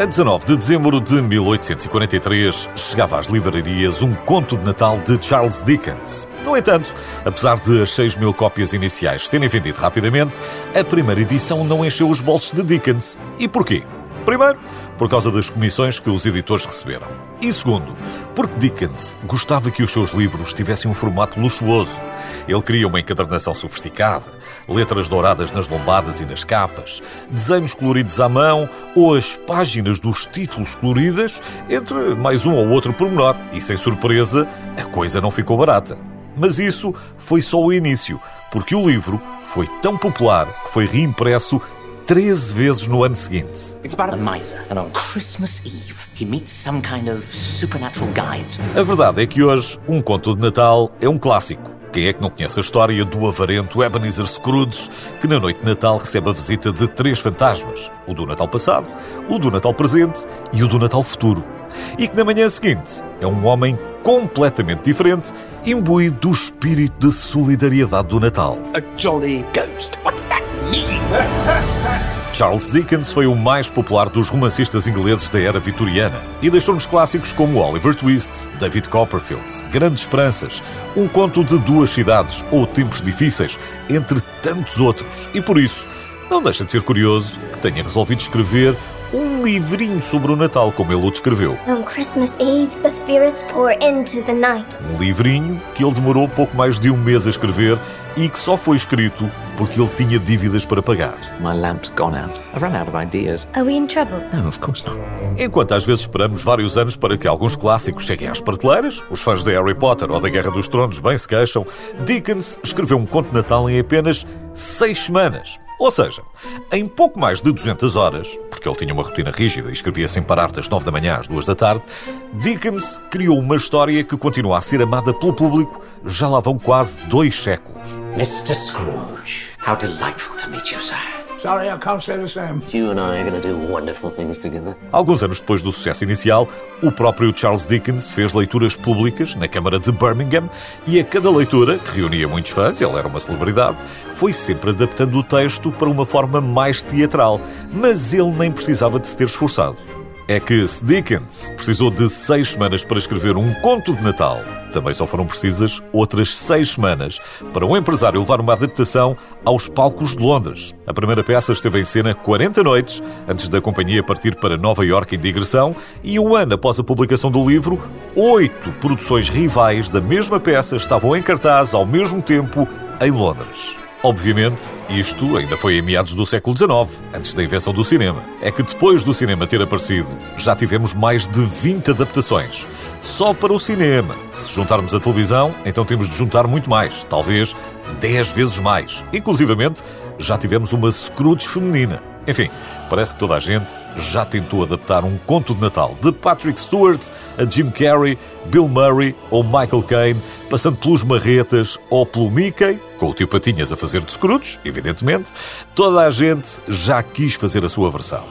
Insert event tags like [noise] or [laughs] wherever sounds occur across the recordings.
A 19 de dezembro de 1843 chegava às livrarias um conto de Natal de Charles Dickens. No entanto, apesar de as 6 mil cópias iniciais terem vendido rapidamente, a primeira edição não encheu os bolsos de Dickens. E porquê? Primeiro, por causa das comissões que os editores receberam. E segundo, porque Dickens gostava que os seus livros tivessem um formato luxuoso. Ele queria uma encadernação sofisticada, letras douradas nas lombadas e nas capas, desenhos coloridos à mão ou as páginas dos títulos coloridas, entre mais um ou outro pormenor. E sem surpresa, a coisa não ficou barata. Mas isso foi só o início, porque o livro foi tão popular que foi reimpresso 13 vezes no ano seguinte. A verdade é que hoje, um conto de Natal é um clássico. Quem é que não conhece a história do avarento Ebenezer Scrooge, que na noite de Natal recebe a visita de três fantasmas: o do Natal passado, o do Natal presente e o do Natal futuro. E que na manhã seguinte é um homem completamente diferente, imbuído do espírito de solidariedade do Natal. A jolly ghost. What's that? [laughs] Charles Dickens foi o mais popular dos romancistas ingleses da era vitoriana e deixou-nos clássicos como Oliver Twist, David Copperfield, Grandes Esperanças, Um Conto de Duas Cidades ou Tempos Difíceis, entre tantos outros. E por isso, não deixa de ser curioso que tenha resolvido escrever um livrinho sobre o Natal, como ele o descreveu. On Christmas Eve, the spirits pour into the night. Um livrinho que ele demorou pouco mais de um mês a escrever e que só foi escrito porque ele tinha dívidas para pagar. My lamp's gone out. I've run out of ideas. Are we in trouble? No, of course not. Enquanto às vezes esperamos vários anos para que alguns clássicos cheguem às prateleiras, os fãs de Harry Potter ou da Guerra dos Tronos bem se queixam, Dickens escreveu um conto de Natal em apenas seis semanas. Ou seja, em pouco mais de 200 horas, porque ele tinha uma rotina rígida e escrevia sem parar das 9 da manhã às 2 da tarde, Dickens criou uma história que continua a ser amada pelo público já lá vão quase dois séculos. Mr. Scrooge, how delightful to meet you, sir. Sorry, I can't say the same. You and I are going to do wonderful things together. Alguns anos depois do sucesso inicial, o próprio Charles Dickens fez leituras públicas na Câmara de Birmingham e a cada leitura, que reunia muitos fãs, ele era uma celebridade, foi sempre adaptando o texto para uma forma mais teatral, mas ele nem precisava de se ter esforçado. É que se Dickens precisou de seis semanas para escrever um conto de Natal, também só foram precisas outras seis semanas para um empresário levar uma adaptação aos palcos de Londres. A primeira peça esteve em cena 40 noites antes da companhia partir para Nova Iorque em digressão e um ano após a publicação do livro, oito produções rivais da mesma peça estavam em cartaz ao mesmo tempo em Londres. Obviamente, isto ainda foi em meados do século XIX, antes da invenção do cinema. É que depois do cinema ter aparecido, já tivemos mais de 20 adaptações. Só para o cinema. Se juntarmos a televisão, então temos de juntar muito mais, talvez 10 vezes mais. Inclusivamente, já tivemos uma Scrooge feminina. Enfim, parece que toda a gente já tentou adaptar um conto de Natal de Patrick Stewart a Jim Carrey, Bill Murray ou Michael Caine, passando pelos Marretas ou pelo Mickey, com o tio Patinhas a fazer de Scrooge, evidentemente, toda a gente já quis fazer a sua versão.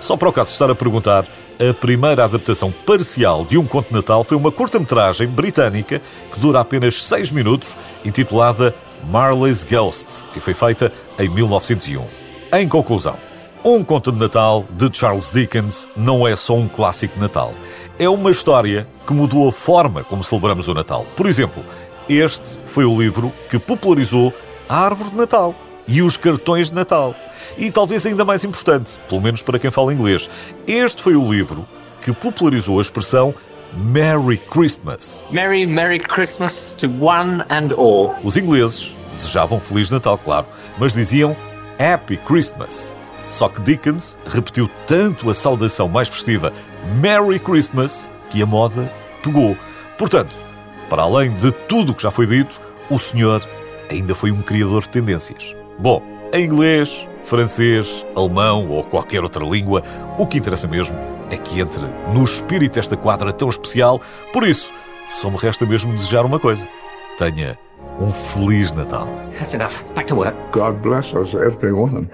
Só para o caso estar a perguntar, a primeira adaptação parcial de um conto de Natal foi uma curta-metragem britânica que dura apenas 6 minutos, intitulada Marley's Ghost, e foi feita em 1901. Em conclusão, um conto de Natal de Charles Dickens não é só um clássico de Natal. É uma história que mudou a forma como celebramos o Natal. Por exemplo, este foi o livro que popularizou a árvore de Natal e os cartões de Natal. E talvez ainda mais importante, pelo menos para quem fala inglês, este foi o livro que popularizou a expressão Merry Christmas. Merry, Merry Christmas to one and all. Os ingleses desejavam Feliz Natal, claro, mas diziam Happy Christmas. Só que Dickens repetiu tanto a saudação mais festiva Merry Christmas que a moda pegou. Portanto, para além de tudo o que já foi dito, o senhor ainda foi um criador de tendências. Bom, em inglês, francês, alemão ou qualquer outra língua, o que interessa mesmo é que entre no espírito desta quadra tão especial. Por isso, só me resta mesmo desejar uma coisa: tenha um Feliz Natal. That's enough. Back to work. God bless us, every woman.